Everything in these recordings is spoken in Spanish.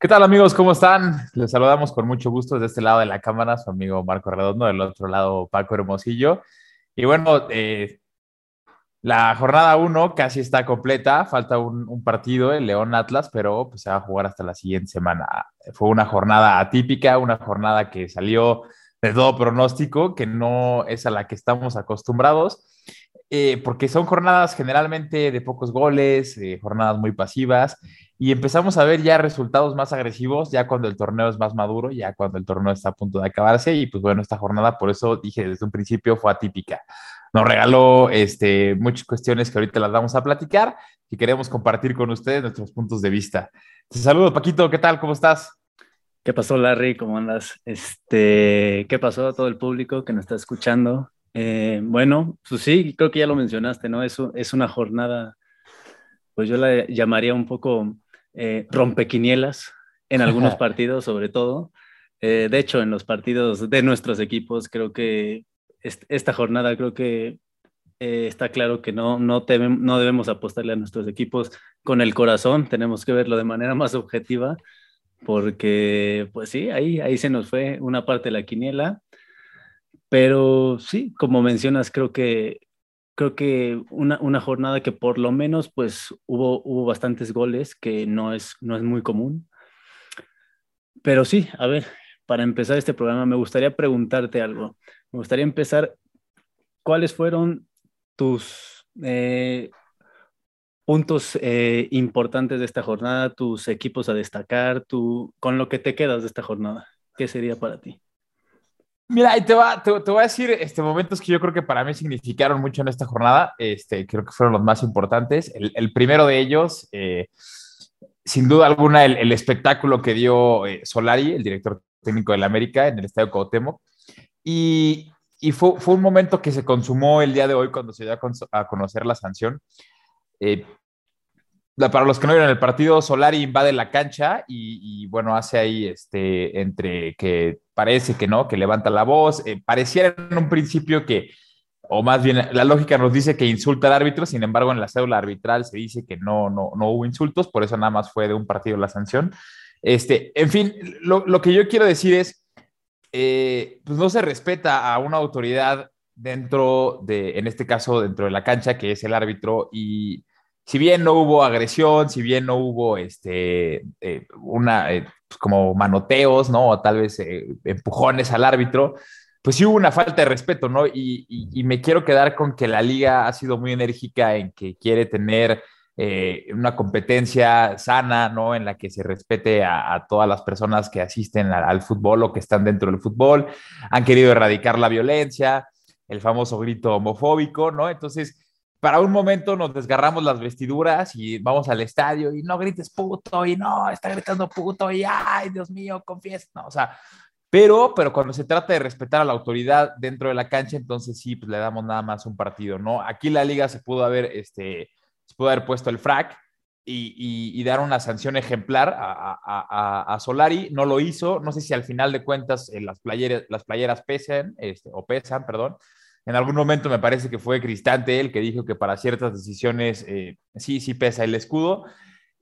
¿Qué tal amigos? ¿Cómo están? Les saludamos con mucho gusto desde este lado de la cámara, su amigo Marco Redondo, del otro lado Paco Hermosillo. Y bueno, eh, la jornada 1 casi está completa, falta un, partido, el León Atlas, pero pues, se va a jugar hasta la siguiente semana. Fue una jornada atípica, una jornada que salió de todo pronóstico, que no es a la que estamos acostumbrados, eh, porque son jornadas generalmente de pocos goles, eh, jornadas muy pasivas, y empezamos a ver ya resultados más agresivos, ya cuando el torneo es más maduro, ya cuando el torneo está a punto de acabarse. Y pues bueno, esta jornada, por eso dije desde un principio, fue atípica. Nos regaló este, muchas cuestiones que ahorita las vamos a platicar y queremos compartir con ustedes nuestros puntos de vista. Te saludo, Paquito, ¿qué tal? ¿Cómo estás? ¿Qué pasó, Larry? ¿Cómo andas? Este, ¿Qué pasó a todo el público que nos está escuchando? Eh, bueno, pues sí, creo que ya lo mencionaste, ¿no? Es, es una jornada, pues yo la llamaría un poco eh, rompequinielas en algunos partidos, sobre todo. Eh, de hecho, en los partidos de nuestros equipos, creo que esta jornada, creo que eh, está claro que no, no, no debemos apostarle a nuestros equipos con el corazón, tenemos que verlo de manera más objetiva, porque, pues sí, ahí, ahí se nos fue una parte de la quiniela. Pero sí, como mencionas, creo que creo que una, una, jornada que por lo menos pues hubo, hubo bastantes goles, que no es, no es muy común. Pero sí, a ver, para empezar este programa me gustaría preguntarte algo. Me gustaría empezar, ¿cuáles fueron tus eh, puntos eh, importantes de esta jornada, tus equipos a destacar, tu, con lo que te quedas de esta jornada? ¿Qué sería para ti? Mira, te, va, te, voy a decir este, momentos que yo creo que para mí significaron mucho en esta jornada. Este, creo que fueron los más importantes. El, primero de ellos, eh, sin duda alguna, el, espectáculo que dio eh, Solari, el director técnico del América, en el Estadio Cuauhtémoc. Y, y fue, fue, un momento que se consumó el día de hoy cuando se dio a, conocer la sanción. Eh, para los que no vieron el partido, Solari invade la cancha y, bueno, hace ahí este, entre que parece que no, que levanta la voz. Eh, pareciera en un principio que, o más bien la lógica nos dice que insulta al árbitro, sin embargo en la cédula arbitral se dice que no, no, no hubo insultos, por eso nada más fue de un partido la sanción. Este, en fin, lo, lo que yo quiero decir es, eh, pues no se respeta a una autoridad dentro de, en este caso, dentro de la cancha, que es el árbitro, y si bien no hubo agresión, si bien no hubo este, eh, una, eh, pues, como manoteos, ¿no? O tal vez eh, empujones al árbitro, pues sí hubo una falta de respeto, ¿no? Y, me quiero quedar con que la liga ha sido muy enérgica en que quiere tener una competencia sana, ¿no? En la que se respete a, todas las personas que asisten al fútbol o que están dentro del fútbol. Han querido erradicar la violencia, el famoso grito homofóbico, ¿no? Entonces, para un momento nos desgarramos las vestiduras y vamos al estadio y no grites puto y no, está gritando puto y ay, Dios mío, confiesa, no, o sea, pero, pero cuando se trata de respetar a la autoridad dentro de la cancha, entonces sí, pues le damos nada más un partido, ¿no? Aquí la liga se pudo haber, este, se pudo haber puesto el frac y, y, dar una sanción ejemplar a, a, a, Solari, no lo hizo, no sé si al final de cuentas eh, las, playeras, las playeras pesan, este, o pesan, perdón, en algún momento me parece que fue Cristante el que dijo que para ciertas decisiones eh, sí, sí pesa el escudo.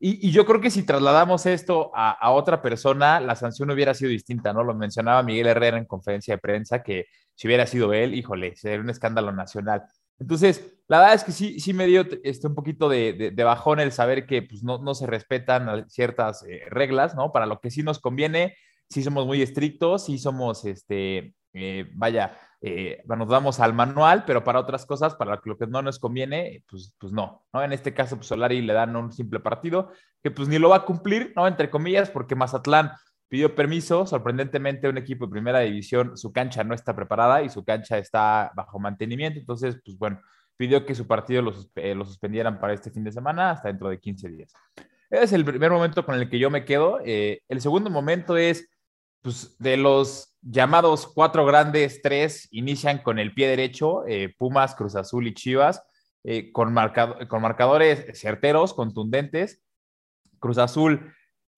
Y, yo creo que si trasladamos esto a, otra persona, la sanción hubiera sido distinta, ¿no? Lo mencionaba Miguel Herrera en conferencia de prensa, que si hubiera sido él, híjole, sería un escándalo nacional. Entonces, la verdad es que sí, sí me dio este, un poquito de, de, bajón el saber que pues, no, no se respetan ciertas eh, reglas, ¿no? Para lo que sí nos conviene, sí somos muy estrictos, sí somos, este, eh, vaya, eh, nos damos al manual, pero para otras cosas, para lo que no nos conviene, pues, pues no, ¿no? En este caso, pues Solari le dan un simple partido que pues ni lo va a cumplir, ¿no? Entre comillas, porque Mazatlán pidió permiso, sorprendentemente un equipo de primera división, su cancha no está preparada y su cancha está bajo mantenimiento, entonces, pues bueno, pidió que su partido lo, eh, lo suspendieran para este fin de semana hasta dentro de 15 días. Ese es el primer momento con el que yo me quedo. Eh, el segundo momento es, pues, de los llamados cuatro grandes, tres inician con el pie derecho, eh, Pumas, Cruz Azul y Chivas, eh, con, con marcadores certeros, contundentes. Cruz Azul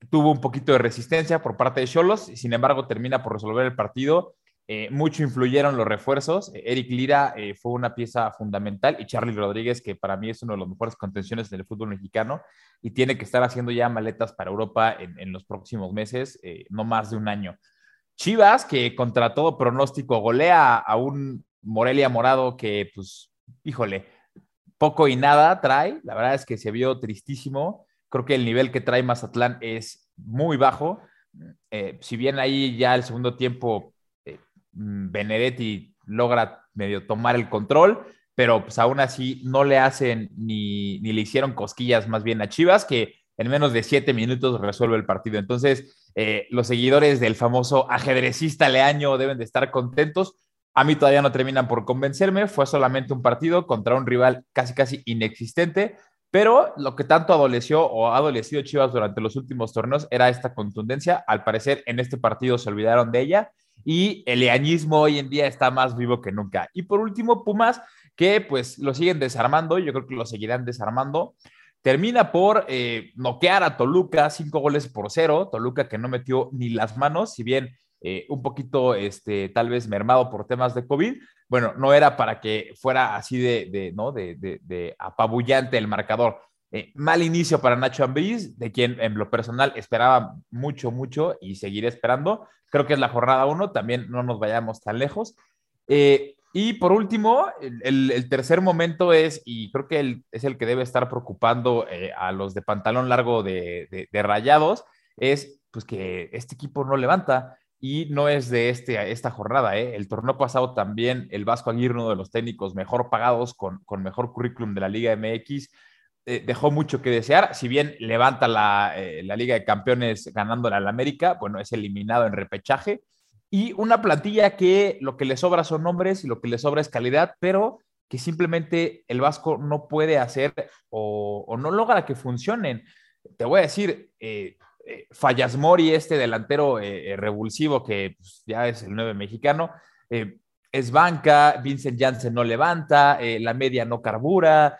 tuvo un poquito de resistencia por parte de Cholos, sin embargo termina por resolver el partido Eh, mucho influyeron los refuerzos. Eric Lira eh, fue una pieza fundamental y Charlie Rodríguez, que para mí es uno de los mejores contenciones del fútbol mexicano y tiene que estar haciendo ya maletas para Europa en, los próximos meses, eh, no más de un año. Chivas, que contra todo pronóstico golea a un Morelia Morado que, pues, híjole, poco y nada trae. La verdad es que se vio tristísimo. Creo que el nivel que trae Mazatlán es muy bajo. si bien ahí ya el segundo tiempo Benedetti logra medio tomar el control, pero pues aún así no le hacen ni, ni le hicieron cosquillas más bien a Chivas, que en menos de siete minutos resuelve el partido. Entonces, eh, los seguidores del famoso ajedrecista Leaño deben de estar contentos. A mí todavía no terminan por convencerme, fue solamente un partido contra un rival casi casi inexistente, pero lo que tanto adoleció o ha adolecido Chivas durante los últimos torneos era esta contundencia. Al parecer en este partido se olvidaron de ella y el leañismo hoy en día está más vivo que nunca. Y por último, Pumas, que pues lo siguen desarmando, yo creo que lo seguirán desarmando. Termina por eh, noquear a Toluca, cinco goles por cero. Toluca que no metió ni las manos, si bien eh, un poquito, este, tal vez mermado por temas de COVID. Bueno, no era para que fuera así de, ¿no? De, de, apabullante el marcador. Eh, mal inicio para Nacho Ambriz, de quien en lo personal esperaba mucho, mucho y seguiré esperando. Creo que es la jornada uno, también no nos vayamos tan lejos. Eh, y por último, el, tercer momento es, y creo que es el que debe estar preocupando eh, a los de pantalón largo de, rayados, es pues que este equipo no levanta y no es de este, esta jornada. El torneo pasado también el Vasco Aguirre, uno de los técnicos mejor pagados, con, con mejor currículum de la Liga MX, eh, dejó mucho que desear. Si bien levanta la, eh, la Liga de Campeones ganándola al América, bueno, es eliminado en repechaje. Y una plantilla que lo que le sobra son nombres y lo que le sobra es calidad, pero que simplemente el Vasco no puede hacer o, no logra que funcionen. Te voy a decir, eh, Fallas Mori, este delantero revulsivo que pues, ya es el 9 mexicano, es banca, Vincent Janssen no levanta, la media no carbura,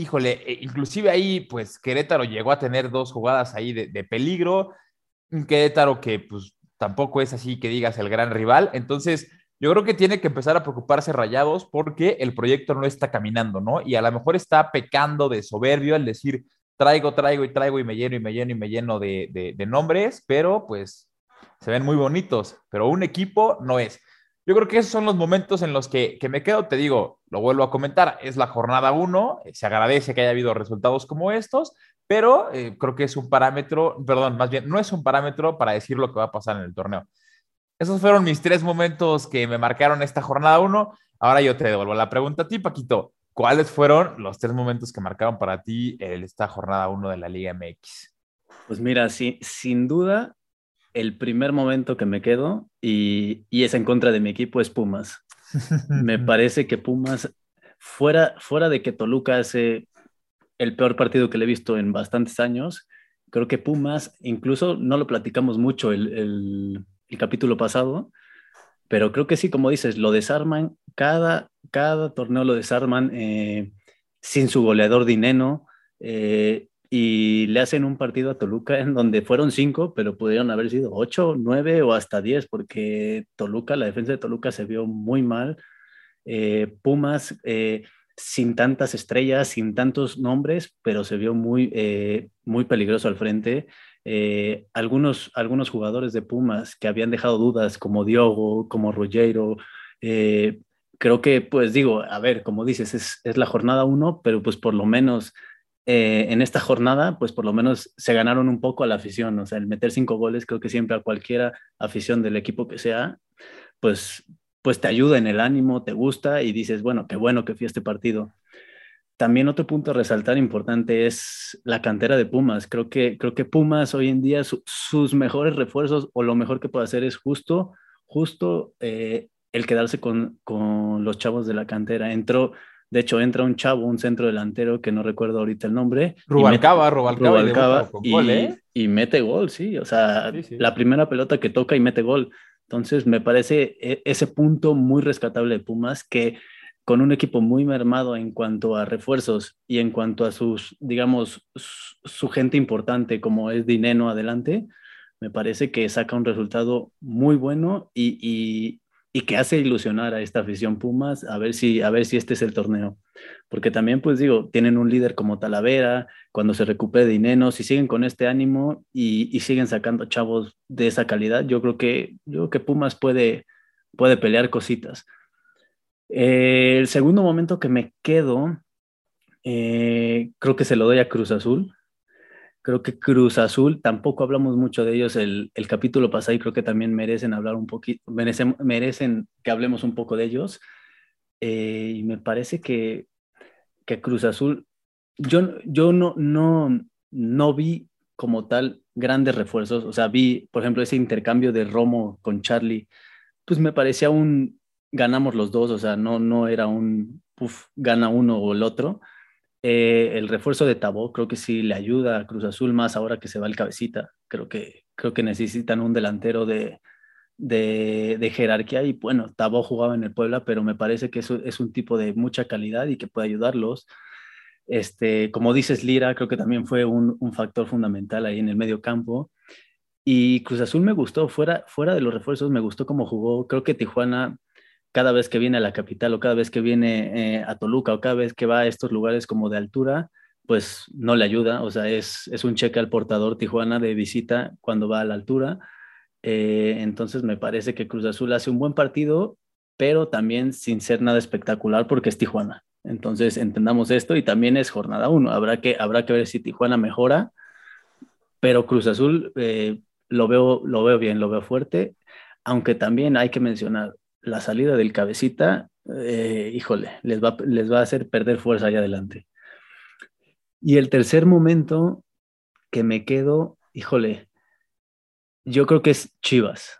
híjole, e, inclusive ahí, pues Querétaro llegó a tener dos jugadas ahí de, peligro, un Querétaro que pues tampoco es así que digas el gran rival, entonces yo creo que tiene que empezar a preocuparse Rayados porque el proyecto no está caminando, ¿no? Y a lo mejor está pecando de soberbio al decir, traigo, traigo y traigo y me lleno y me lleno y me lleno de, de nombres, pero pues se ven muy bonitos, pero un equipo no es. Yo creo que esos son los momentos en los que, me quedo, te digo, lo vuelvo a comentar, es la jornada uno, eh, se agradece que haya habido resultados como estos, pero eh, creo que es un parámetro, perdón, más bien, no es un parámetro para decir lo que va a pasar en el torneo. Esos fueron mis tres momentos que me marcaron esta jornada uno. Ahora yo te devuelvo la pregunta a ti, Paquito. ¿Cuáles fueron los tres momentos que marcaron para ti esta jornada uno de la Liga MX? Pues mira, sí, sin duda, el primer momento que me quedo, y, es en contra de mi equipo, es Pumas. me parece que Pumas, fuera, fuera de que Toluca hace el peor partido que le he visto en bastantes años, creo que Pumas, incluso no lo platicamos mucho el, capítulo pasado, pero creo que sí, como dices, lo desarman, cada, cada torneo lo desarman eh, sin su goleador Dineno. Eh, y le hacen un partido a Toluca en donde fueron cinco, pero pudieron haber sido ocho, nueve o hasta diez, porque Toluca, la defensa de Toluca se vio muy mal. Eh, Pumas, eh, sin tantas estrellas, sin tantos nombres, pero se vio muy, eh, muy peligroso al frente. algunos, algunos jugadores de Pumas que habían dejado dudas, como Diogo, como Rogero, creo que, pues digo, a ver, como dices, es, es la jornada uno, pero pues por lo menos eh, en esta jornada, pues por lo menos se ganaron un poco a la afición. O sea, el meter cinco goles, creo que siempre a cualquiera afición del equipo que sea, pues, pues te ayuda en el ánimo, te gusta y dices, bueno, qué bueno que fui este partido. También otro punto a resaltar importante es la cantera de Pumas. Creo que, creo que Pumas hoy en día sus mejores refuerzos o lo mejor que puede hacer es justo, justo eh, el quedarse con, con, los chavos de la cantera. Entró de hecho, entra un chavo, un centro delantero que no recuerdo ahorita el nombre. Rubalcaba, Rubalcaba. y, ¿eh? y, mete gol, sí. O sea, la primera pelota que toca y mete gol. Entonces, me parece e, ese punto muy rescatable de Pumas que con un equipo muy mermado en cuanto a refuerzos y en cuanto a sus, digamos, su, gente importante como es Dineno adelante, me parece que saca un resultado muy bueno y, y que hace ilusionar a esta afición Pumas a ver si, a ver si este es el torneo. Porque también, pues digo, tienen un líder como Talavera, cuando se recupere Dineno, si siguen con este ánimo y, siguen sacando chavos de esa calidad, yo creo que, yo que Pumas puede, puede pelear cositas. Eh, el segundo momento que me quedo, eh, creo que se lo doy a Cruz Azul. Creo que Cruz Azul, tampoco hablamos mucho de ellos el, el capítulo pasado y creo que también merecen hablar un poquito, merecen, merecen que hablemos un poco de ellos. Eh, y me parece que, que Cruz Azul, yo, yo no, no, no vi como tal grandes refuerzos, o sea, vi, por ejemplo, ese intercambio de Romo con Charlie, pues me parecía un, ganamos los dos, o sea, no, no era un, puff, gana uno o el otro, eh, el refuerzo de Tabó creo que sí le ayuda a Cruz Azul más ahora que se va el cabecita. Creo que, creo que necesitan un delantero de, de, jerarquía y bueno, Tabó jugaba en el Puebla, pero me parece que eso es un tipo de mucha calidad y que puede ayudarlos. Este, como dices, Lira, creo que también fue un, un factor fundamental ahí en el medio campo. Y Cruz Azul me gustó, fuera, fuera de los refuerzos, me gustó cómo jugó. Creo que Tijuana cada vez que viene a la capital o cada vez que viene eh, a Toluca o cada vez que va a estos lugares como de altura, pues no le ayuda. O sea, es, es un cheque al portador Tijuana de visita cuando va a la altura. Eh, entonces me parece que Cruz Azul hace un buen partido, pero también sin ser nada espectacular porque es Tijuana. Entonces entendamos esto y también es jornada uno. Habrá que, habrá que ver si Tijuana mejora, pero Cruz Azul eh, lo, veo, lo veo bien, lo veo fuerte, aunque también hay que mencionar, la salida del cabecita, eh, híjole, les va, les va a hacer perder fuerza allá adelante. Y el tercer momento que me quedo, híjole, yo creo que es Chivas.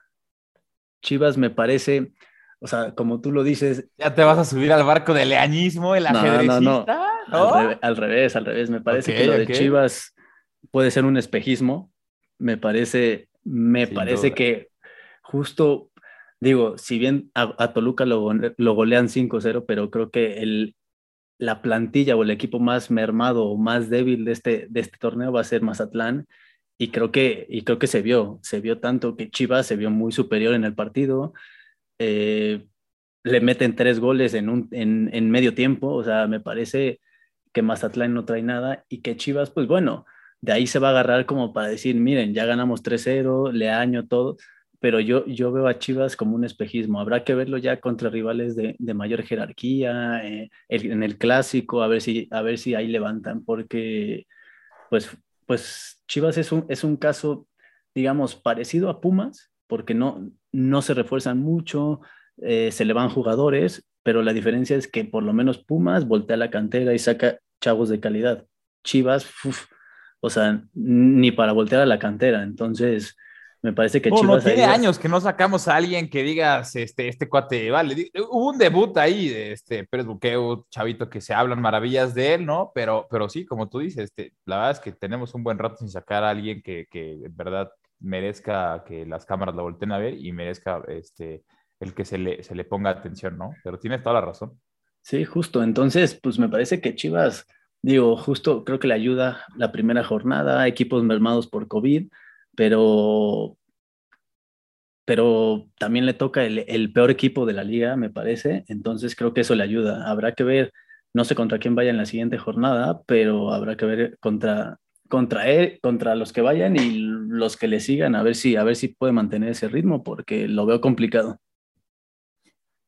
Chivas me parece, o sea, como tú lo dices. Ya te vas a subir al barco del leañismo, el ajedrecista. No, no, no. Al, revés, al revés, Me parece que lo de Chivas puede ser un espejismo. Me parece, me parece que justo digo, si bien a, Toluca lo, golean 5-0, pero creo que el, la plantilla o el equipo más mermado o más débil de este, de este torneo va a ser Mazatlán. Y creo, que, y creo que se vio, se vio tanto que Chivas se vio muy superior en el partido. Eh, le meten tres goles en, un, en, en medio tiempo, o sea, me parece que Mazatlán no trae nada y que Chivas, pues bueno, de ahí se va a agarrar como para decir, miren, ya ganamos 3-0, le año todo, pero yo, yo veo a Chivas como un espejismo. Habrá que verlo ya contra rivales de, de mayor jerarquía, eh, en el clásico, a ver, si, a ver si ahí levantan, porque pues, pues Chivas es un, es un caso, digamos, parecido a Pumas, porque no, no se refuerzan mucho, eh, se le van jugadores, pero la diferencia es que por lo menos Pumas voltea la cantera y saca chavos de calidad. Chivas, o sea, ni para voltear a la cantera. Entonces, me parece que Chivas. tiene años que no sacamos a alguien que digas, este, este cuate, vale. Hubo un debut ahí de este Pérez Buqueo, chavito, que se hablan maravillas de él, ¿no? Pero, pero sí, como tú dices, este, la verdad es que tenemos un buen rato sin sacar a alguien que, que en verdad merezca que las cámaras lo volteen a ver y merezca este, el que se le, se le ponga atención, ¿no? Pero tienes toda la razón. Sí, justo. Entonces, pues me parece que Chivas, digo, justo creo que le ayuda la primera jornada, equipos mermados por COVID pero, pero también le toca el, peor equipo de la liga, me parece, entonces creo que eso le ayuda. Habrá que ver, no sé contra quién vaya en la siguiente jornada, pero habrá que ver contra, contra él, contra los que vayan y los que le sigan, a ver si, a ver si puede mantener ese ritmo, porque lo veo complicado.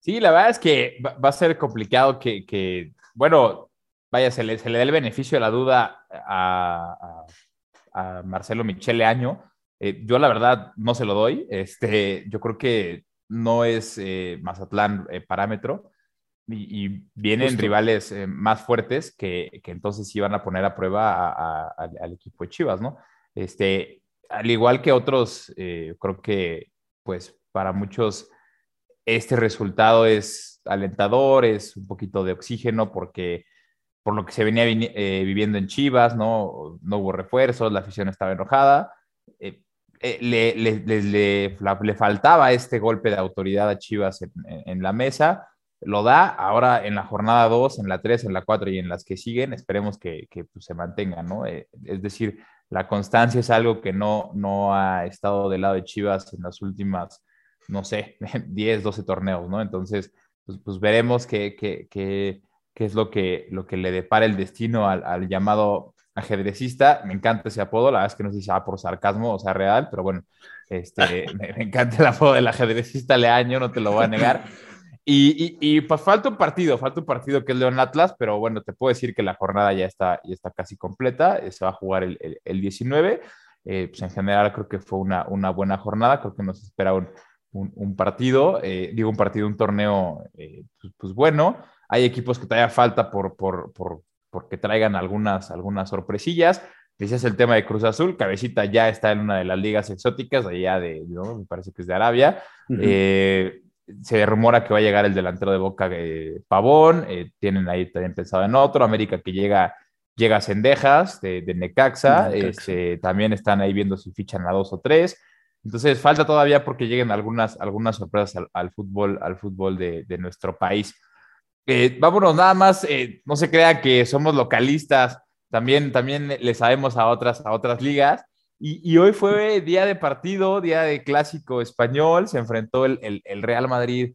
Sí, la verdad es que va a ser complicado que, bueno, vaya, se le, se le da el beneficio de la duda a, a, a Marcelo Michele Año, eh, yo la verdad no se lo doy. Este, yo creo que no es eh, Mazatlán eh, parámetro y, vienen rivales más fuertes que, que, entonces van a poner a prueba al equipo de Chivas, ¿no? Este, al igual que otros, creo que pues para muchos este resultado es alentador, es un poquito de oxígeno porque por lo que se venía viviendo en Chivas, ¿no? No hubo refuerzos, la afición estaba enojada. Eh, le, le, le, faltaba este golpe de autoridad a Chivas en, la mesa, lo da, ahora en la jornada 2, en la 3, en la 4 y en las que siguen, esperemos que, que pues, se mantenga, ¿no? Eh, es decir, la constancia es algo que no, no ha estado del lado de Chivas en las últimas no sé, 10, 12 torneos, ¿no? Entonces, pues, pues veremos qué, qué, qué, qué, es lo que, lo que le depara el destino al, llamado ajedrecista. Me encanta ese apodo, la verdad es que no sé si sea por sarcasmo o sea real, pero bueno, este, me, me, encanta el apodo del ajedrecista Leaño, no te lo voy a negar. Y, y, y, pues falta un partido, falta un partido que es León Atlas, pero bueno, te puedo decir que la jornada ya está, ya está casi completa, eh, se va a jugar el, el, el 19. Eh, pues en general creo que fue una, una, buena jornada, creo que nos espera un, un, un partido, eh, digo un partido, un torneo eh, pues, pues, bueno. Hay equipos que todavía falta por, por, por, porque traigan algunas, algunas sorpresillas. Decías el tema de Cruz Azul, Cabecita ya está en una de las ligas exóticas, allá de, ¿no? me parece que es de Arabia. Uh -huh se rumora que va a llegar el delantero de Boca eh, Pavón, eh, tienen ahí también pensado en otro, América que llega, llega a Cendejas de, de Necaxa, Necaxa. Este, también están ahí viendo si fichan a dos o tres, entonces falta todavía porque lleguen algunas, algunas sorpresas al, al fútbol, al fútbol de, de nuestro país. Vámonos nada más, eh, no se crea que somos localistas, también, también le sabemos a otras, a otras ligas, y, hoy fue día de partido, día de clásico español, se enfrentó el, el, el Real Madrid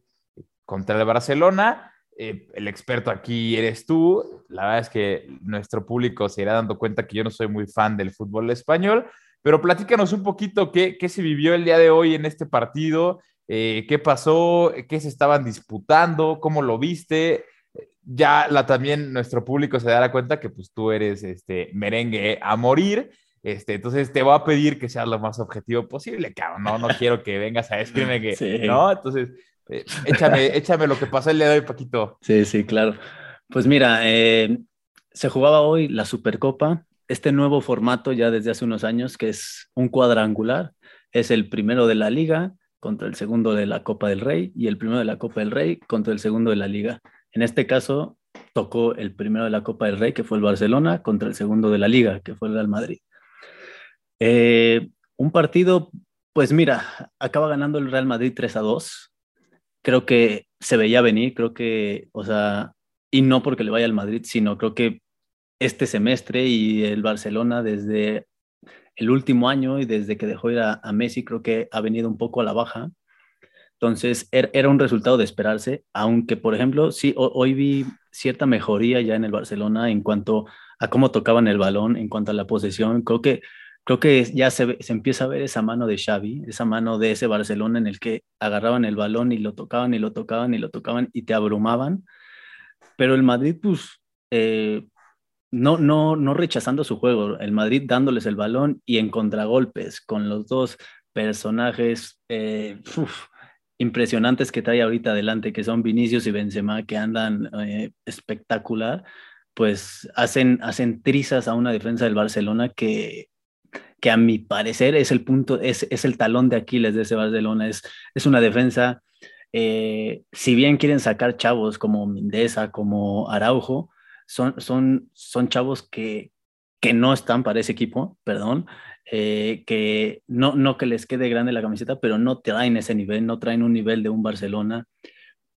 contra el Barcelona. Eh, el experto aquí eres tú. La verdad es que nuestro público se irá dando cuenta que yo no soy muy fan del fútbol español, pero platícanos un poquito qué, qué se vivió el día de hoy en este partido, eh, qué pasó, qué se estaban disputando, cómo lo viste. Ya la, también nuestro público se dará cuenta que pues tú eres este merengue a morir. Este, entonces te voy a pedir que seas lo más objetivo posible, cabrón. No, no quiero que vengas a decirme que, sí. ¿no? Entonces, eh, échame, échame lo que pasó el día de hoy, Paquito. Sí, sí, claro. Pues mira, eh, se jugaba hoy la Supercopa, este nuevo formato ya desde hace unos años, que es un cuadrangular. Es el primero de la Liga contra el segundo de la Copa del Rey y el primero de la Copa del Rey contra el segundo de la Liga. En este caso, tocó el primero de la Copa del Rey, que fue el Barcelona, contra el segundo de la Liga, que fue el Real Madrid. Eh, un partido, pues mira, acaba ganando el Real Madrid 3 a 2. Creo que se veía venir, creo que, o sea, y no porque le vaya al Madrid, sino creo que este semestre y el Barcelona desde el último año y desde que dejó ir a, a Messi, creo que ha venido un poco a la baja. Entonces, er, era un resultado de esperarse, aunque, por ejemplo, sí, hoy vi cierta mejoría ya en el Barcelona en cuanto a cómo tocaban el balón, en cuanto a la posesión. Creo que creo que ya se, se, empieza a ver esa mano de Xavi, esa mano de ese Barcelona en el que agarraban el balón y lo tocaban y lo tocaban y lo tocaban y te abrumaban. Pero el Madrid, pues, eh, no, no, no rechazando su juego, el Madrid dándoles el balón y en contragolpes con los dos personajes eh, impresionantes que trae ahorita adelante, que son Vinicius y Benzema, que andan eh, espectacular, pues hacen, hacen trizas a una defensa del Barcelona que que a mi parecer es el punto, es, es el talón de Aquiles de ese Barcelona, es, es una defensa, eh, si bien quieren sacar chavos como Mindesa, como Araujo, son, son, son chavos que, que no están para ese equipo, perdón, eh, que no, no que les quede grande la camiseta, pero no traen ese nivel, no traen un nivel de un Barcelona.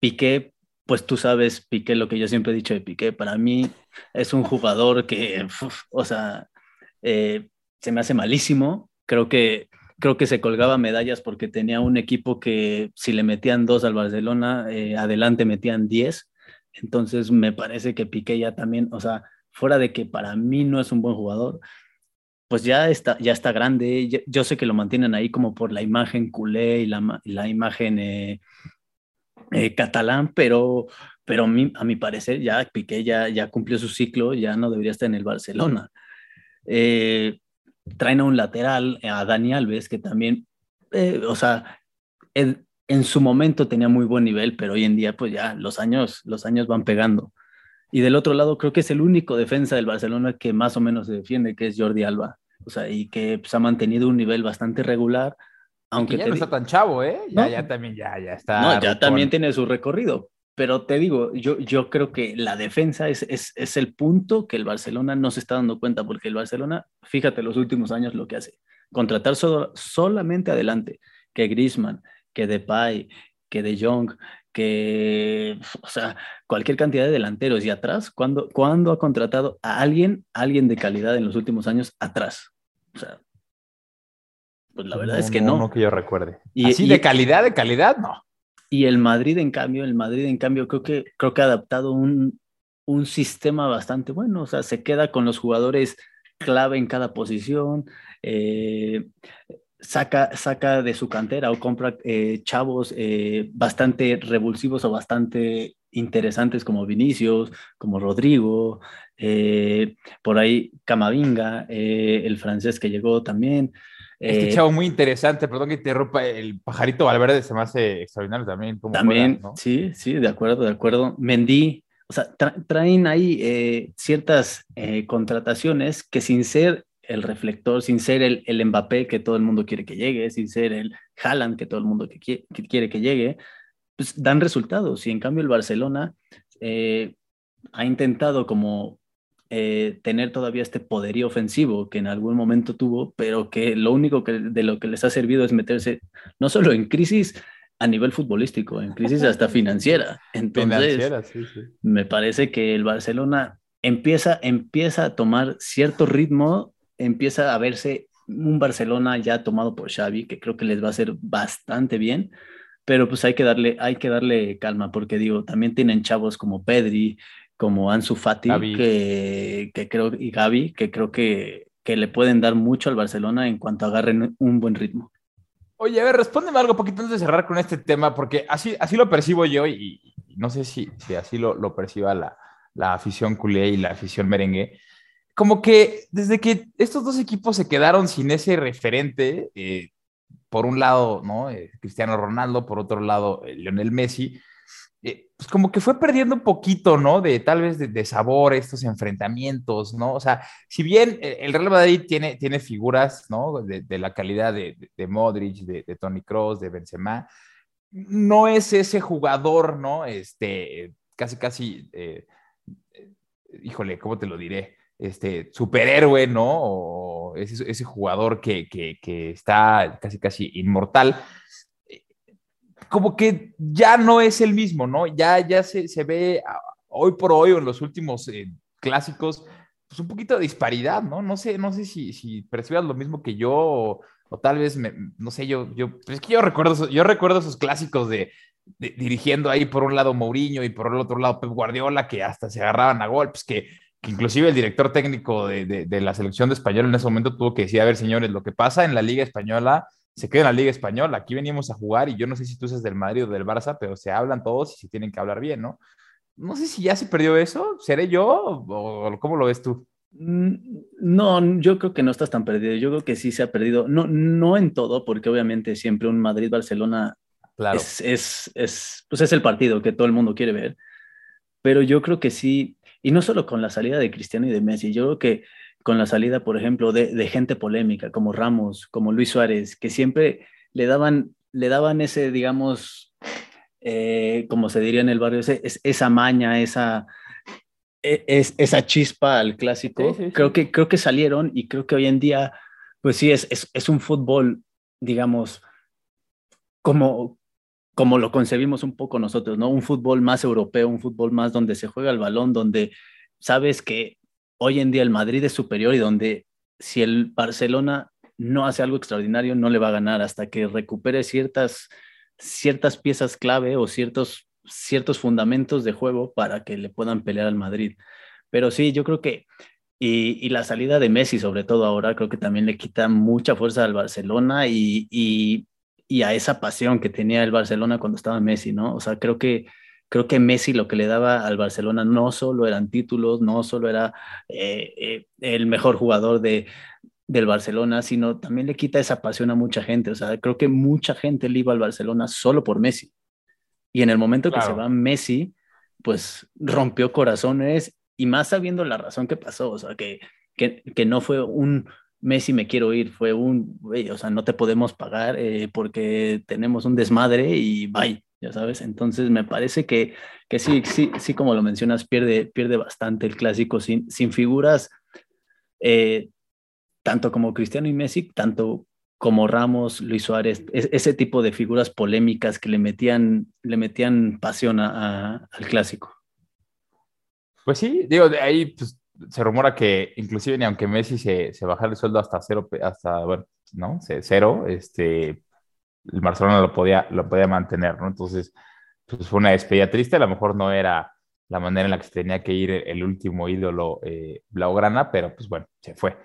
Piqué, pues tú sabes, Piqué, lo que yo siempre he dicho de Piqué, para mí es un jugador que, uf, o sea, eh, se me hace malísimo. Creo que, creo que se colgaba medallas porque tenía un equipo que si le metían dos al Barcelona, eh, adelante metían diez. Entonces me parece que Piqué ya también, o sea, fuera de que para mí no es un buen jugador, pues ya está, ya está grande. Yo, sé que lo mantienen ahí como por la imagen culé y la, imagen eh, eh, catalán, pero, pero a mi, a mi parecer ya Piqué ya, ya cumplió su ciclo, ya no debería estar en el Barcelona. Eh, traen a un lateral, a Dani Alves, que también, eh, o sea, en, en, su momento tenía muy buen nivel, pero hoy en día, pues ya los años, los años van pegando. Y del otro lado, creo que es el único defensa del Barcelona que más o menos se defiende, que es Jordi Alba. O sea, y que pues, ha mantenido un nivel bastante regular. Aunque ya no está tan chavo, ¿eh? Ya, ¿no? ya también, ya, ya está. No, ya también tiene su recorrido. Pero te digo, yo, yo creo que la defensa es, es, es, el punto que el Barcelona no se está dando cuenta, porque el Barcelona, fíjate los últimos años lo que hace, contratar solo, solamente adelante, que Griezmann, que Depay, que De Jong, que, o sea, cualquier cantidad de delanteros y atrás, ¿cuándo, ¿cuándo ha contratado a alguien, alguien de calidad en los últimos años atrás? O sea, Pues la verdad es que no. No que yo recuerde. Y, Así de calidad, de calidad, no. Y el Madrid, en cambio, el Madrid, en cambio, creo que, creo que ha adaptado un, un sistema bastante bueno. O sea, se queda con los jugadores clave en cada posición. Eh, saca, saca de su cantera o compra eh, chavos eh, bastante revulsivos o bastante interesantes como Vinicius, como Rodrigo, eh, por ahí Camavinga, el francés que llegó también. Este chavo muy interesante, perdón que interrumpa, el pajarito Valverde se me hace extraordinario también. También, sí, sí, de acuerdo, de acuerdo. Mendy, o sea, traen ahí ciertas contrataciones que sin ser el reflector, sin ser el, el, Mbappé que todo el mundo quiere que llegue, sin ser el Haaland que todo el mundo que quiere que, llegue, pues dan resultados. Y en cambio el Barcelona eh, ha intentado como eh, tener todavía este poderío ofensivo que en algún momento tuvo, pero que lo único que, de lo que les ha servido es meterse no solo en crisis a nivel futbolístico, en crisis hasta financiera. Entonces, me parece que el Barcelona empieza, empieza a tomar cierto ritmo empieza a verse un Barcelona ya tomado por Xavi, que creo que les va a hacer bastante bien, pero pues hay que darle, hay que darle calma, porque digo, también tienen chavos como Pedri, como Ansu Fati, que, que, creo, y Gaby, que creo que, que le pueden dar mucho al Barcelona en cuanto agarren un buen ritmo. Oye, a ver, respóndeme algo poquito antes de cerrar con este tema, porque así, así lo percibo yo y, no sé si, si así lo, lo perciba la, la afición culé y la afición merengue como que desde que estos dos equipos se quedaron sin ese referente, eh, por un lado, ¿no? Eh, Cristiano Ronaldo, por otro lado, eh, Lionel Messi, pues como que fue perdiendo un poquito, ¿no? De tal vez de, sabor estos enfrentamientos, ¿no? O sea, si bien el Real Madrid tiene, tiene figuras, ¿no? De, la calidad de, Modric, de, Tony Cross, de Benzema, no es ese jugador, ¿no? Este, casi, casi, híjole, ¿cómo te lo diré? Este superhéroe, ¿no? O ese, ese jugador que, que, está casi, casi inmortal, como que ya no es el mismo, ¿no? Ya, ya se, se ve hoy por hoy o en los últimos eh, clásicos, pues un poquito de disparidad, ¿no? No sé, no sé si, si percibas lo mismo que yo o, tal vez, me, no sé, yo, yo, es que yo recuerdo, yo recuerdo esos clásicos de, dirigiendo ahí por un lado Mourinho y por el otro lado Pep Guardiola, que hasta se agarraban a golpes, que que inclusive el director técnico de, la selección de español en ese momento tuvo que decir, a ver, señores, lo que pasa en la Liga Española se queda en la Liga Española. Aquí venimos a jugar y yo no sé si tú eres del Madrid o del Barça, pero se hablan todos y se tienen que hablar bien, ¿no? No sé si ya se perdió eso, ¿seré yo o cómo lo ves tú? Mm, no, yo creo que no estás tan perdido. Yo creo que sí se ha perdido. No, no en todo, porque obviamente siempre un Madrid-Barcelona claro. es, es, es, pues es el partido que todo el mundo quiere ver. Pero yo creo que sí, y no solo con la salida de Cristiano y de Messi, yo creo que con la salida, por ejemplo, de, gente polémica como Ramos, como Luis Suárez, que siempre le daban, le daban ese, digamos, eh, como se diría en el barrio, esa maña, esa, e, es, esa chispa al clásico. Creo, que, creo que salieron y creo que hoy en día, pues sí, es, es, es un fútbol, digamos, como, como lo concebimos un poco nosotros, ¿no? Un fútbol más europeo, un fútbol más donde se juega el balón, donde sabes que hoy en día el Madrid es superior y donde si el Barcelona no hace algo extraordinario, no le va a ganar hasta que recupere ciertas, ciertas piezas clave o ciertos, ciertos fundamentos de juego para que le puedan pelear al Madrid. Pero sí, yo creo que, y, la salida de Messi sobre todo ahora, creo que también le quita mucha fuerza al Barcelona y, y y a esa pasión que tenía el Barcelona cuando estaba Messi, ¿no? O sea, creo que, creo que Messi lo que le daba al Barcelona no solo eran títulos, no solo era eh, eh, el mejor jugador de, del Barcelona, sino también le quita esa pasión a mucha gente. O sea, creo que mucha gente le iba al Barcelona solo por Messi. Y en el momento que se va Messi, pues rompió corazones y más sabiendo la razón que pasó, o sea, que, que, que no fue un, Messi me quiero ir, fue un, o sea, no te podemos pagar eh, porque tenemos un desmadre y bye, ya sabes. Entonces me parece que, que sí, sí, sí, como lo mencionas, pierde, pierde bastante el clásico sin, sin figuras, eh, tanto como Cristiano y Messi, tanto como Ramos, Luis Suárez, ese tipo de figuras polémicas que le metían, le metían pasión al clásico. Pues sí, digo, de ahí pues, se rumora que inclusive ni aunque Messi se, se bajara el sueldo hasta cero, hasta, bueno, ¿no? Cero, este, el Barcelona lo podía, lo podía mantener, ¿no? Entonces, pues fue una despedida triste, a lo mejor no era la manera en la que se tenía que ir el último ídolo eh, blaugrana, pero pues bueno, se fue.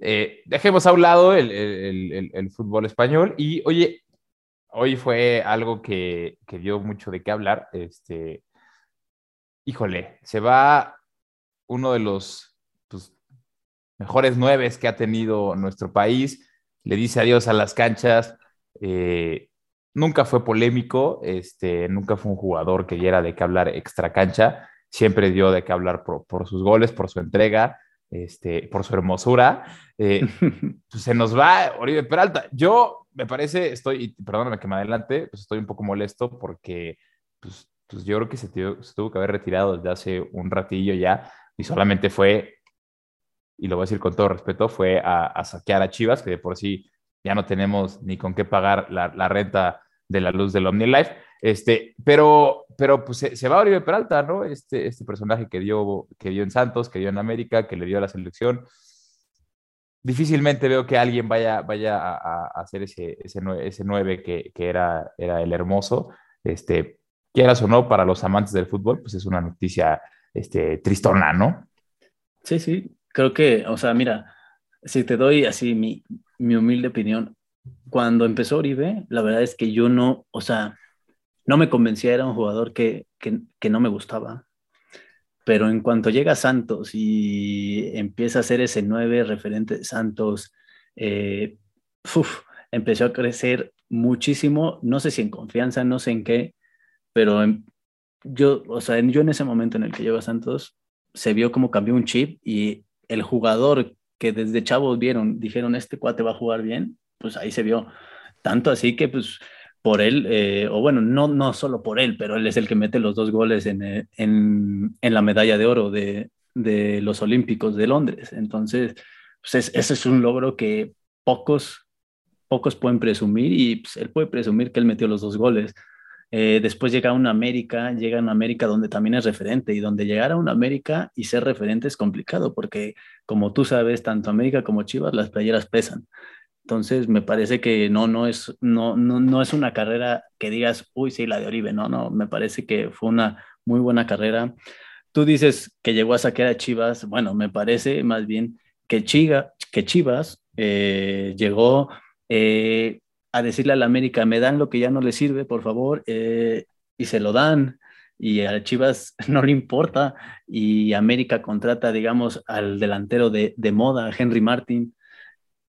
Eh, dejemos a un lado el, el, el, fútbol español y oye, hoy fue algo que, que, dio mucho de qué hablar. Este, híjole, se va uno de los pues, mejores nueves que ha tenido nuestro país, le dice adiós a las canchas. Eh, nunca fue polémico, este, nunca fue un jugador que diera de qué hablar extra cancha, siempre dio de qué hablar por, por sus goles, por su entrega, este, por su hermosura. Eh, pues se nos va Oribe Peralta. Yo me parece, estoy, perdóname que me adelante, pues estoy un poco molesto porque pues, pues yo creo que se, se, tuvo que haber retirado desde hace un ratillo ya y solamente fue, y lo voy a decir con todo respeto, fue a, saquear a Chivas, que de por sí ya no tenemos ni con qué pagar la, renta de la luz del OmniLife. Este, pero, pero pues se, va a Oribe Peralta, ¿no? Este, este personaje que dio, que dio en Santos, que dio en América, que le dio a la selección. Difícilmente veo que alguien vaya, vaya a, hacer ese, ese, ese 9 que, que, era, era el hermoso. Este, quieras o no, para los amantes del fútbol, pues es una noticia este, tristona, ¿no? Sí, sí, creo que, o sea, mira, si te doy así mi, mi humilde opinión, cuando empezó Oribe, la verdad es que yo no, o sea, no me convencía, era un jugador que, que, no me gustaba. Pero en cuanto llega Santos y empieza a ser ese nueve referente de Santos, eh, empezó a crecer muchísimo, no sé si en confianza, no sé en qué, pero yo, o sea, yo en ese momento en el que llegó a Santos, se vio como cambió un chip y el jugador que desde chavos vieron, dijeron, este cuate va a jugar bien, pues ahí se vio. Tanto así que pues por él, eh, o bueno, no, no solo por él, pero él es el que mete los dos goles en, eh, en, en la medalla de oro de, de, los Olímpicos de Londres. Entonces, pues ese es un logro que pocos, pocos pueden presumir y pues, él puede presumir que él metió los dos goles. Eh, después llega a una América, llega a una América donde también es referente y donde llegar a una América y ser referente es complicado porque como tú sabes, tanto América como Chivas, las playeras pesan. Entonces, me parece que no, no, es, no, no, no es una carrera que digas, uy, sí, la de Oribe, no, no, me parece que fue una muy buena carrera. Tú dices que llegó a saquear a Chivas, bueno, me parece más bien que, Chiga, que Chivas eh, llegó eh, a decirle a la América, me dan lo que ya no le sirve, por favor, eh, y se lo dan, y a Chivas no le importa, y América contrata, digamos, al delantero de, de moda, Henry Martin,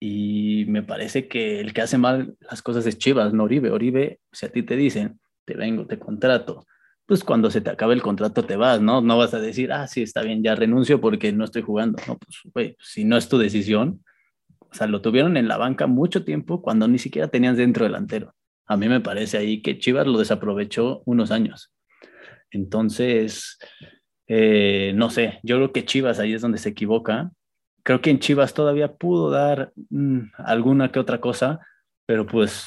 y me parece que el que hace mal las cosas es Chivas, no Oribe. Oribe, si a ti te dicen, te vengo, te contrato, pues cuando se te acabe el contrato te vas, ¿no? No vas a decir, ah, sí, está bien, ya renuncio porque no estoy jugando. No, pues, güey, si no es tu decisión, o sea, lo tuvieron en la banca mucho tiempo cuando ni siquiera tenían dentro delantero. A mí me parece ahí que Chivas lo desaprovechó unos años. Entonces, eh, no sé, yo creo que Chivas ahí es donde se equivoca creo que en Chivas todavía pudo dar mm, alguna que otra cosa, pero pues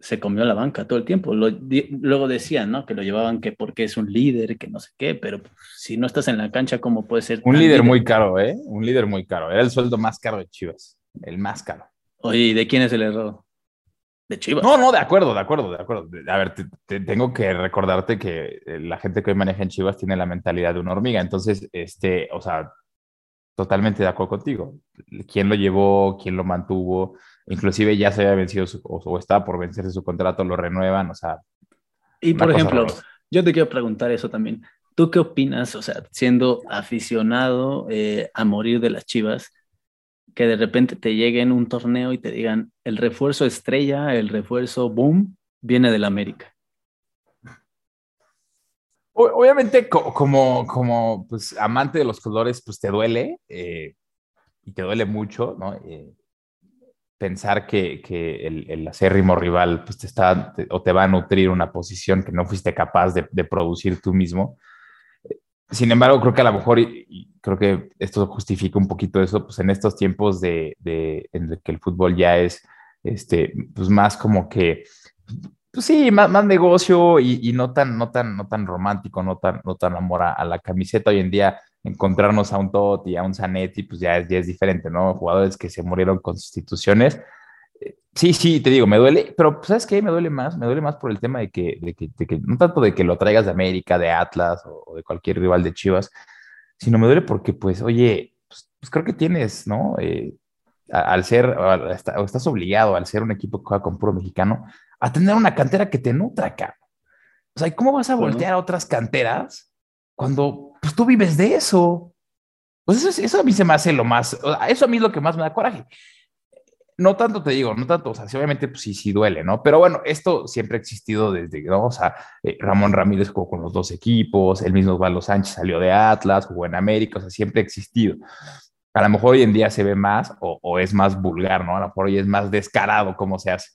se comió la banca todo el tiempo. luego decían, ¿no? Que lo llevaban que porque es un líder, que no sé qué, pero pues, si no estás en la cancha, ¿cómo puede ser? Un líder, muy caro, ¿eh? Un líder muy caro. Era el sueldo más caro de Chivas, el más caro. Oye, ¿y de quién es el error? De Chivas. No, no, de acuerdo, de acuerdo, de acuerdo. A ver, tengo que recordarte que eh, la gente que hoy maneja en Chivas tiene la mentalidad de una hormiga. Entonces, este, o sea, totalmente de acuerdo contigo. ¿Quién lo llevó? ¿Quién lo mantuvo? Inclusive ya se había vencido o, estaba por vencerse su contrato, lo renuevan, o sea. Y por ejemplo, yo te quiero preguntar eso también. ¿Tú qué opinas, o sea, siendo aficionado eh, a morir de las chivas, que de repente te lleguen un torneo y te digan el refuerzo estrella, el refuerzo boom, viene del América? Obviamente, como, como pues, amante de los colores, pues te duele eh, y te duele mucho, ¿no? Eh, pensar que, que el, el, acérrimo rival pues, te está o te va a nutrir una posición que no fuiste capaz de, de producir tú mismo. Sin embargo, creo que a lo mejor, y, creo que esto justifica un poquito eso, pues en estos tiempos de, de en que el fútbol ya es este, pues más como que pues sí, más, más negocio y, no, tan, no, tan, no tan romántico, no tan, no tan amor a, la camiseta. Hoy en día, encontrarnos a un Totti, a un Zanetti, pues ya es, ya es diferente, ¿no? Jugadores que se murieron con sustituciones. Sí, sí, te digo, me duele, pero ¿sabes qué? Me duele más, me duele más por el tema de que, de que, de que no tanto de que lo traigas de América, de Atlas o, de cualquier rival de Chivas, sino me duele porque, pues, oye, pues, pues creo que tienes, ¿no? Eh, al ser, o estás obligado al ser un equipo que juega con puro mexicano, a tener una cantera que te nutra acá. O sea, ¿cómo vas a voltear a otras canteras cuando pues, tú vives de eso? Pues eso, eso a mí se me hace lo más, eso a mí es lo que más me da coraje no tanto te digo, no tanto, o sea, sí, obviamente pues sí, sí duele, ¿no? Pero bueno, esto siempre ha existido desde, ¿no? O sea, eh, Ramón Ramírez jugó con los dos equipos, el mismo Osvaldo Sánchez salió de Atlas, jugó en América, o sea, siempre ha existido. A lo mejor hoy en día se ve más o, es más vulgar, ¿no? A lo mejor hoy es más descarado cómo se hace.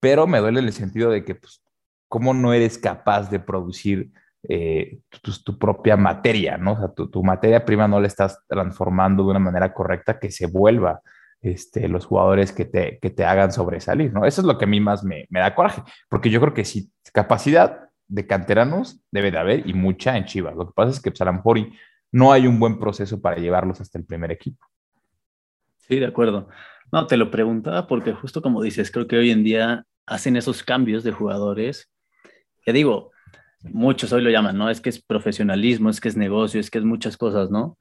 Pero me duele en el sentido de que, pues, ¿cómo no eres capaz de producir eh, tu, propia materia, ¿no? O sea, tu, tu materia prima no la estás transformando de una manera correcta que se vuelva este, los jugadores que te, que te hagan sobresalir, ¿no? Eso es lo que a mí más me, me da coraje, porque yo creo que si capacidad de canteranos debe de haber y mucha en Chivas. Lo que pasa es que pues, a no hay un buen proceso para llevarlos hasta el primer equipo. Sí, de acuerdo. No, te lo preguntaba porque justo como dices, creo que hoy en día hacen esos cambios de jugadores. Ya digo, muchos hoy lo llaman, ¿no? Es que es profesionalismo, es que es negocio, es que es muchas cosas, ¿no?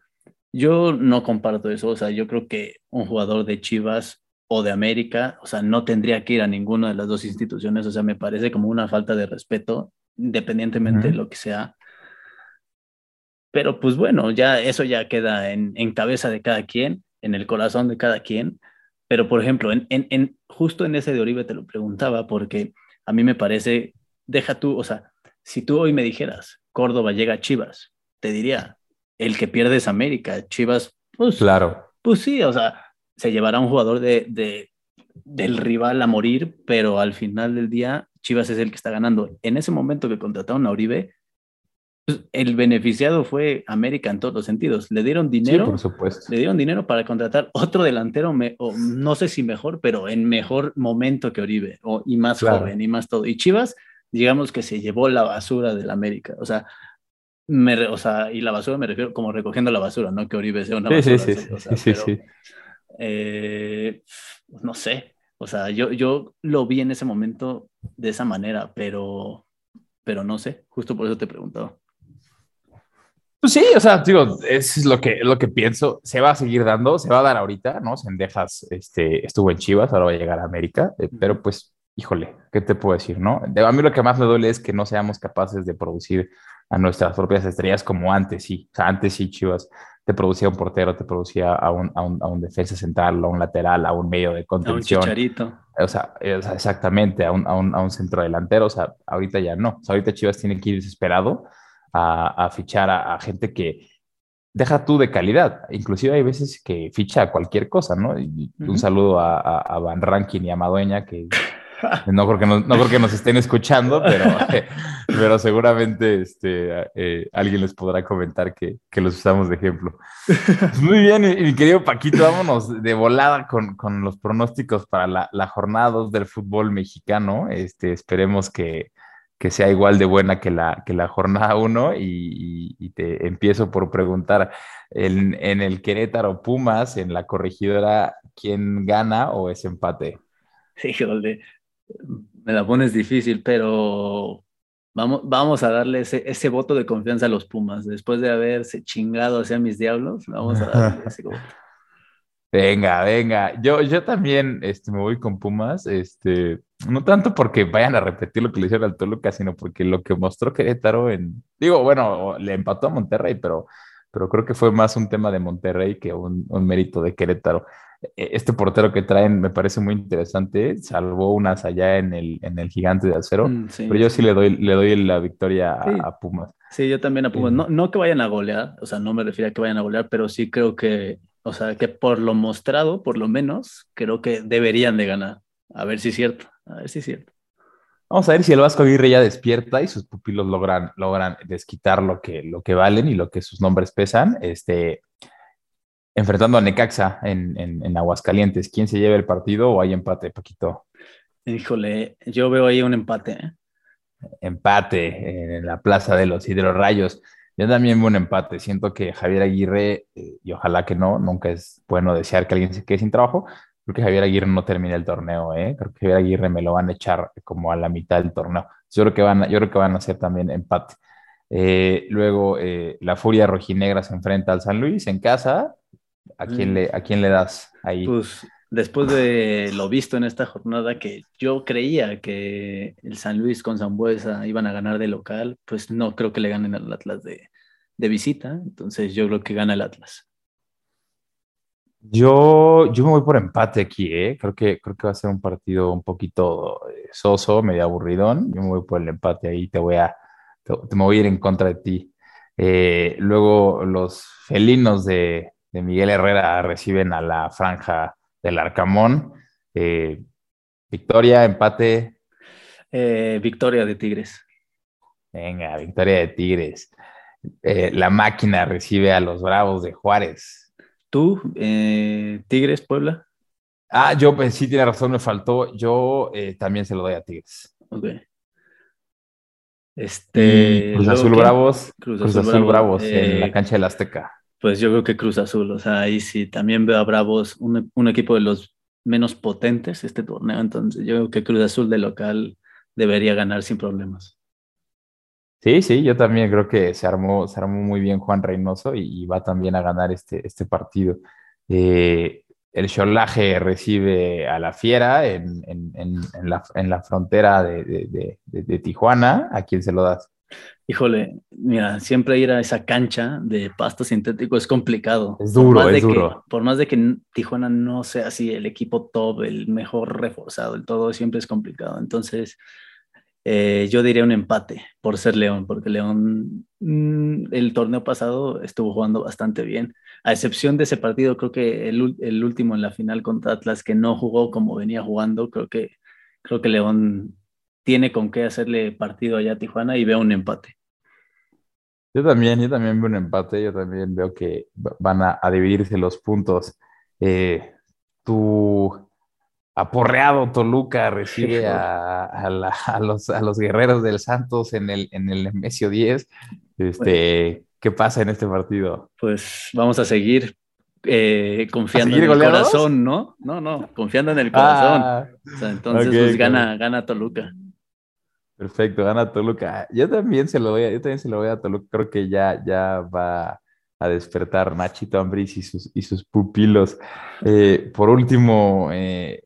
Yo no comparto eso, o sea, yo creo que un jugador de Chivas o de América, o sea, no tendría que ir a ninguna de las dos instituciones, o sea, me parece como una falta de respeto, independientemente de lo que sea. Pero pues bueno, ya eso ya queda en, en, cabeza de cada quien, en el corazón de cada quien. Pero por ejemplo, en, en, en, justo en ese de Oribe te lo preguntaba porque a mí me parece, deja tú, o sea, si tú hoy me dijeras, Córdoba llega a Chivas, te diría, el que pierde es América. Chivas, pues, claro. Pues sí, o sea, se llevará un jugador de, de, del rival a morir, pero al final del día Chivas es el que está ganando. En ese momento que contrataron a Uribe, pues, el beneficiado fue América en todos los sentidos. Le dieron dinero, por supuesto. le dieron dinero para contratar otro delantero, o no sé si mejor, pero en mejor momento que Oribe, o, y más joven, y más todo. Y Chivas, digamos que se llevó la basura del América. O sea, me, o sea, y la basura me refiero como recogiendo la basura, no que Oribe sea una basura. Sí, sí, sí, sí, sí. Eh, no sé, o sea, yo, yo lo vi en ese momento de esa manera, pero, pero no sé, justo por eso te he preguntado. Pues sí, o sea, digo, es lo que, lo que pienso. Se va a seguir dando, se va a dar ahorita, ¿no? Sendejas este, estuvo en Chivas, ahora va a llegar a América, eh, pero pues, híjole, ¿qué te puedo decir, no? A mí lo que más me duele es que no seamos capaces de producir a nuestras propias estrellas como antes, sí. O sea, antes sí, Chivas te producía un portero, te producía a un, a un, a un defensa central, a un lateral, a un medio de contención. A un chicharito. O sea, exactamente, a un, a, un, a un centro delantero. O sea, ahorita ya no. O sea, ahorita Chivas tiene que ir desesperado a, a fichar a, gente que deja tú de calidad. Inclusive hay veces que ficha cualquier cosa, ¿no? Y Un saludo a, a, Van Rankin y a Madueña, que no creo que, no, no creo nos estén escuchando, pero, pero seguramente este, eh, alguien les podrá comentar que, que, los usamos de ejemplo. Pues muy bien, mi querido Paquito, vámonos de volada con, con los pronósticos para la, la, jornada 2 del fútbol mexicano. Este, esperemos que, que sea igual de buena que la, que la jornada 1 y, te empiezo por preguntar, en, en el Querétaro Pumas, en la corregidora, ¿quién gana o es empate? Híjole, me la pones difícil, pero vamos, vamos a darle ese, ese, voto de confianza a los Pumas. Después de haberse chingado hacia mis diablos, vamos a darle ese voto. Venga, venga. Yo, yo también este, me voy con Pumas. Este, no tanto porque vayan a repetir lo que le hicieron al Toluca, sino porque lo que mostró Querétaro en. Digo, bueno, le empató a Monterrey, pero, pero creo que fue más un tema de Monterrey que un, un mérito de Querétaro. E-, este portero que traen me parece muy interesante. Salvó unas allá en el, en el gigante de acero. Mm, pero yo sí le doy, le doy la victoria a, Pumas. Sí, yo también a Pumas. No, no que vayan a golear, o sea, no me refiero a que vayan a golear, pero sí creo que, o sea, que por lo mostrado, por lo menos, creo que deberían de ganar. A ver si es cierto, a ver si es cierto. Vamos a ver si el Vasco Aguirre ya despierta y sus pupilos logran, logran desquitar lo que, lo que valen y lo que sus nombres pesan. Este, enfrentando a Necaxa en, en, Aguascalientes. ¿Quién se lleva el partido o hay empate, Paquito? Híjole, yo veo ahí un empate. ¿eh? Empate en la Plaza de los Hidrorrayos. Yo también veo un empate. Siento que Javier Aguirre, eh, y ojalá que no, nunca es bueno desear que alguien se quede sin trabajo, creo que Javier Aguirre no termina el torneo, ¿eh? Creo que Javier Aguirre me lo van a echar como a la mitad del torneo. Yo creo que van, yo creo que van a hacer también empate. Eh, luego, eh, la Furia Rojinegra se enfrenta al San Luis en casa. ¿A quién, le, ¿A quién le das ahí? Pues después de lo visto en esta jornada, que yo creía que el San Luis con Zambuesa iban a ganar de local, pues no creo que le ganen al Atlas de, de visita. Entonces yo creo que gana el Atlas. Yo, yo me voy por empate aquí, ¿eh? Creo que, creo que va a ser un partido un poquito eh, soso, medio aburridón. Yo me voy por el empate ahí, te voy a, te, me voy a ir en contra de ti. Eh, luego los felinos de, Miguel Herrera reciben a la franja del Arcamón. Eh, victoria, empate. victoria de Tigres. Venga, victoria de Tigres. la máquina recibe a los Bravos de Juárez. ¿Tú, eh, Tigres, Puebla? Ah, yo pues sí, tiene razón, me faltó. Yo eh, también se lo doy a Tigres. Ok. Este, Cruz Azul Bravos. Cruz, Azul, Bravos en la eh, cancha del Azteca. Pues yo creo que Cruz Azul, o sea, ahí sí, también veo a Bravos, un, equipo de los menos potentes este torneo, entonces yo creo que Cruz Azul de local debería ganar sin problemas. Sí, sí, yo también creo que se armó, se armó muy bien Juan Reynoso y, va también a ganar este, este partido. Eh, el Cholaje recibe a la Fiera en, la, frontera de, Tijuana. ¿A quién se lo das? Híjole, mira, siempre ir a esa cancha de pasto sintético es complicado. Es duro, es duro. por más de que Tijuana no sea así el equipo top, el mejor reforzado, el todo siempre es complicado. Entonces, eh, yo diría un empate por ser León, porque León mm, el torneo pasado estuvo jugando bastante bien, a excepción de ese partido, creo que el, el, último en la final contra Atlas, que no jugó como venía jugando, creo que, creo que León tiene con qué hacerle partido allá a Tijuana y veo un empate. Yo también, yo también veo un empate, yo también veo que van a, dividirse los puntos. Eh, tu aporreado Toluca recibe a, los, guerreros del Santos en el, en el Mesio 10. Este, ¿Qué pasa en este partido? Pues vamos a seguir eh, confiando en el corazón, ¿no? No, no, confiando en el corazón. Ah, entonces, pues gana, gana Toluca. Perfecto, gana Toluca. Yo también se lo voy a, yo también se lo voy a Toluca. Creo que ya, ya va a despertar Nachito Ambris y sus, y sus pupilos. Eh, por último, eh,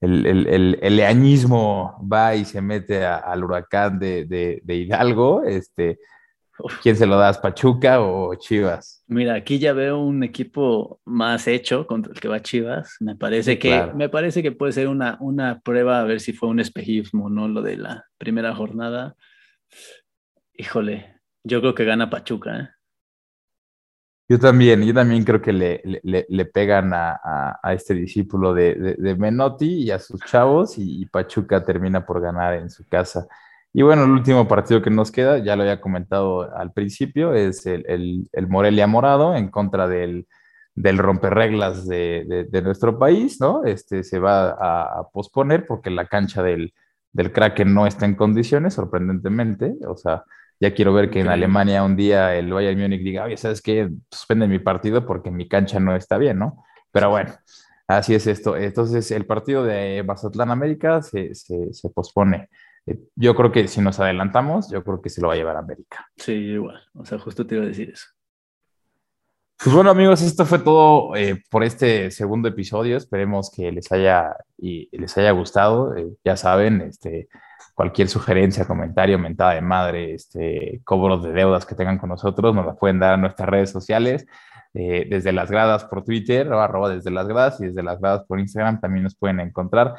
el, el, el, leañismo va y se mete al huracán de, Hidalgo, este, ¿quién se lo das, Pachuca o Chivas? Mira, aquí ya veo un equipo más hecho contra el que va Chivas. Me parece, que, me parece que puede ser una, una prueba a ver si fue un espejismo, ¿no? Lo de la primera jornada. Híjole, yo creo que gana Pachuca, ¿eh? Yo también, yo también creo que le, le, pegan a, a, este discípulo de, de, Menotti y a sus chavos y, Pachuca termina por ganar en su casa. Y bueno, el último partido que nos queda, ya lo había comentado al principio, es el, el, el Morelia Morado en contra del, del romperreglas de, de, nuestro país, ¿no? Este se va a, a posponer porque la cancha del, del Kraken no está en condiciones, sorprendentemente. O sea, ya quiero ver que en Alemania un día el Bayern Múnich diga, oye, ¿sabes qué? Suspende mi partido porque mi cancha no está bien, ¿no? Pero bueno, así es esto. Entonces, el partido de Mazatlán América se, se, pospone. Eh, yo creo que si nos adelantamos, yo creo que se lo va a llevar a América. Sí, igual. O sea, justo te iba a decir eso. Pues bueno, amigos, esto fue todo eh, por este segundo episodio. Esperemos que les haya, y les haya gustado. Eh, ya saben, este, cualquier sugerencia, comentario, mentada de madre, este, cobros de deudas que tengan con nosotros, nos las pueden dar a nuestras redes sociales, eh, desde las gradas por Twitter, o arroba desde las gradas, y desde las gradas por Instagram también nos pueden encontrar.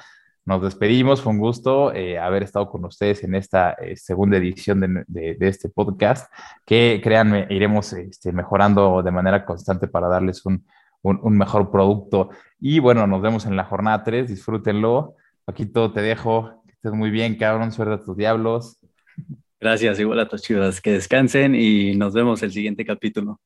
Nos despedimos, fue un gusto eh, haber estado con ustedes en esta eh, segunda edición de, este podcast, que créanme, iremos este, mejorando de manera constante para darles un, mejor producto. Y bueno, nos vemos en la jornada 3, disfrútenlo. Aquí todo te dejo estés muy bien, cabrón. Suerte a tus diablos. Gracias, igual a tus chivas. Que descansen y nos vemos el siguiente capítulo.